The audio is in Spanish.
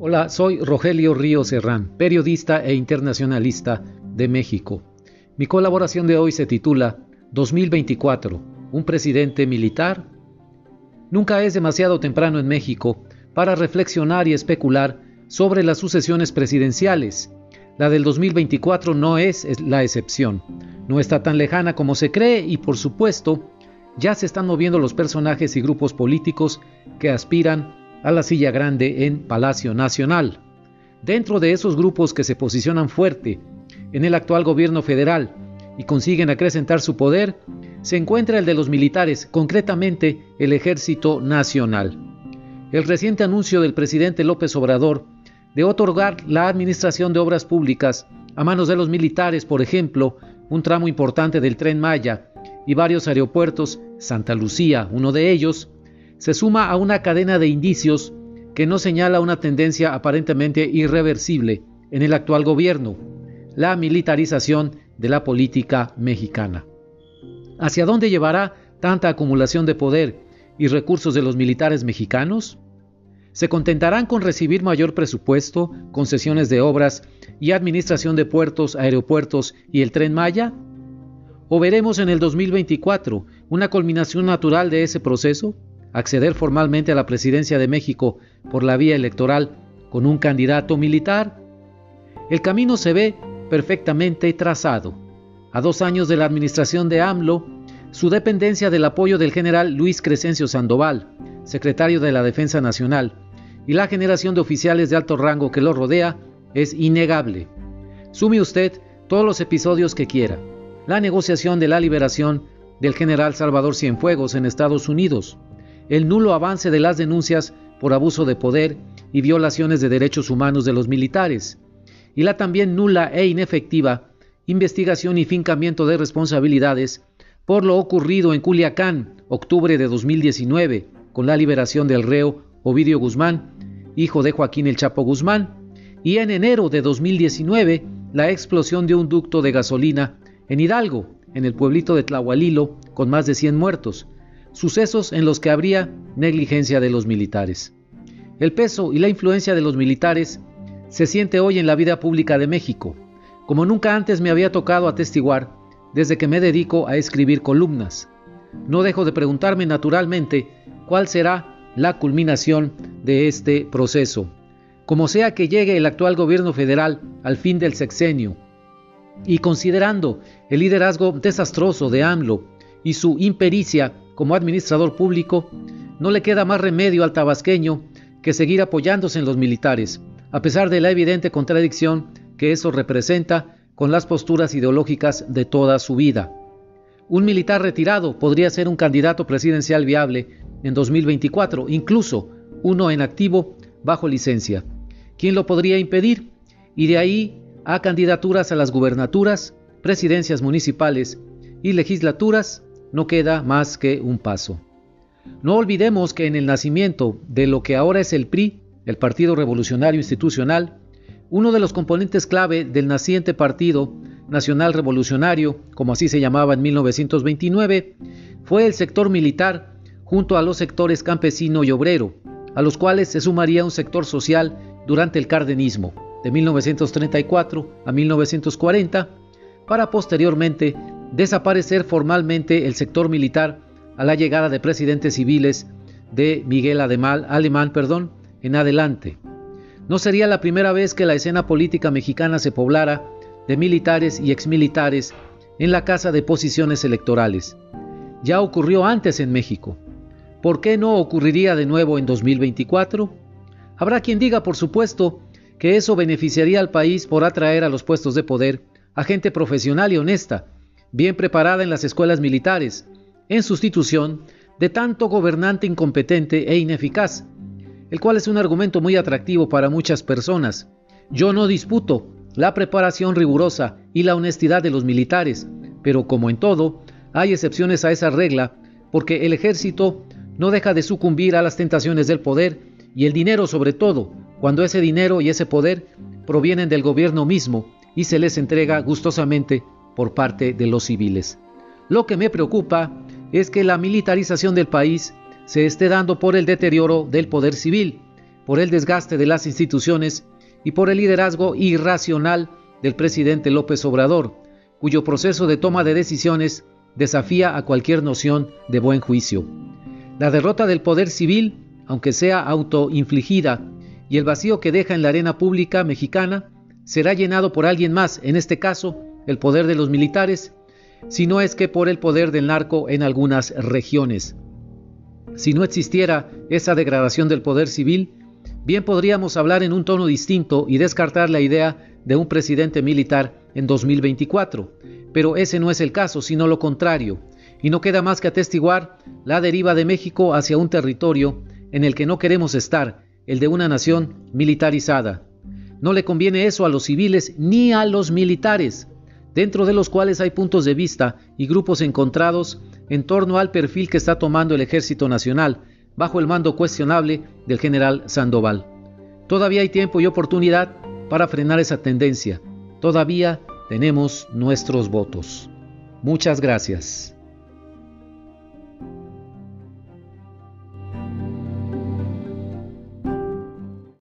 Hola, soy Rogelio Ríos Serrán, periodista e internacionalista de México. Mi colaboración de hoy se titula 2024, ¿un presidente militar? Nunca es demasiado temprano en México para reflexionar y especular sobre las sucesiones presidenciales. La del 2024 no es la excepción. No está tan lejana como se cree y por supuesto ya se están moviendo los personajes y grupos políticos que aspiran a la silla grande en Palacio Nacional. Dentro de esos grupos que se posicionan fuerte en el actual gobierno federal y consiguen acrecentar su poder, se encuentra el de los militares, concretamente el Ejército Nacional. El reciente anuncio del presidente López Obrador de otorgar la administración de obras públicas a manos de los militares, por ejemplo, un tramo importante del tren Maya y varios aeropuertos, Santa Lucía, uno de ellos, se suma a una cadena de indicios que no señala una tendencia aparentemente irreversible en el actual gobierno, la militarización de la política mexicana. ¿Hacia dónde llevará tanta acumulación de poder y recursos de los militares mexicanos? ¿Se contentarán con recibir mayor presupuesto, concesiones de obras y administración de puertos, aeropuertos y el tren Maya? ¿O veremos en el 2024 una culminación natural de ese proceso? Acceder formalmente a la presidencia de México por la vía electoral con un candidato militar? El camino se ve perfectamente trazado. A dos años de la administración de AMLO, su dependencia del apoyo del general Luis Crescencio Sandoval, secretario de la Defensa Nacional, y la generación de oficiales de alto rango que lo rodea es innegable. Sume usted todos los episodios que quiera. La negociación de la liberación del general Salvador Cienfuegos en Estados Unidos, el nulo avance de las denuncias por abuso de poder y violaciones de derechos humanos de los militares, y la también nula e inefectiva investigación y fincamiento de responsabilidades por lo ocurrido en Culiacán, octubre de 2019, con la liberación del reo Ovidio Guzmán, hijo de Joaquín El Chapo Guzmán, y en enero de 2019, la explosión de un ducto de gasolina en Hidalgo, en el pueblito de Tlahualilo, con más de 100 muertos, sucesos en los que habría negligencia de los militares. El peso y la influencia de los militares se siente hoy en la vida pública de México, como nunca antes me había tocado atestiguar desde que me dedico a escribir columnas. No dejo de preguntarme naturalmente cuál será la culminación de este proceso. Como sea que llegue el actual gobierno federal al fin del sexenio, y considerando el liderazgo desastroso de AMLO y su impericia como administrador público, no le queda más remedio al tabasqueño que seguir apoyándose en los militares, a pesar de la evidente contradicción que eso representa con las posturas ideológicas de toda su vida. Un militar retirado podría ser un candidato presidencial viable en 2024, incluso uno en activo bajo licencia. ¿Quién lo podría impedir? Y de ahí a candidaturas a las gubernaturas, presidencias municipales y legislaturas no queda más que un paso. No olvidemos que en el nacimiento de lo que ahora es el PRI, el Partido Revolucionario Institucional, uno de los componentes clave del naciente Partido Nacional Revolucionario, como así se llamaba en 1929, fue el sector militar junto a los sectores campesino y obrero, a los cuales se sumaría un sector social durante el cardenismo, de 1934 a 1940, para posteriormente desaparecer formalmente el sector militar a la llegada de presidentes civiles de Miguel Alemán perdón, en adelante. No sería la primera vez que la escena política mexicana se poblara de militares y exmilitares en la casa de posiciones electorales. Ya ocurrió antes en México. ¿Por qué no ocurriría de nuevo en 2024? Habrá quien diga, por supuesto, que eso beneficiaría al país por atraer a los puestos de poder a gente profesional y honesta, bien preparada en las escuelas militares, en sustitución de tanto gobernante incompetente e ineficaz, el cual es un argumento muy atractivo para muchas personas. Yo no disputo la preparación rigurosa y la honestidad de los militares, pero como en todo, hay excepciones a esa regla, porque el ejército no deja de sucumbir a las tentaciones del poder y el dinero sobre todo, cuando ese dinero y ese poder provienen del gobierno mismo y se les entrega gustosamente por parte de los civiles. Lo que me preocupa es que la militarización del país se esté dando por el deterioro del poder civil, por el desgaste de las instituciones y por el liderazgo irracional del presidente López Obrador, cuyo proceso de toma de decisiones desafía a cualquier noción de buen juicio. La derrota del poder civil, aunque sea autoinfligida, y el vacío que deja en la arena pública mexicana será llenado por alguien más, en este caso el poder de los militares, si no es que por el poder del narco en algunas regiones. Si no existiera esa degradación del poder civil, bien podríamos hablar en un tono distinto y descartar la idea de un presidente militar en 2024, pero ese no es el caso, sino lo contrario, y no queda más que atestiguar la deriva de México hacia un territorio en el que no queremos estar, el de una nación militarizada. No le conviene eso a los civiles ni a los militares, dentro de los cuales hay puntos de vista y grupos encontrados en torno al perfil que está tomando el Ejército Nacional, bajo el mando cuestionable del general Sandoval. Todavía hay tiempo y oportunidad para frenar esa tendencia. Todavía tenemos nuestros votos. Muchas gracias.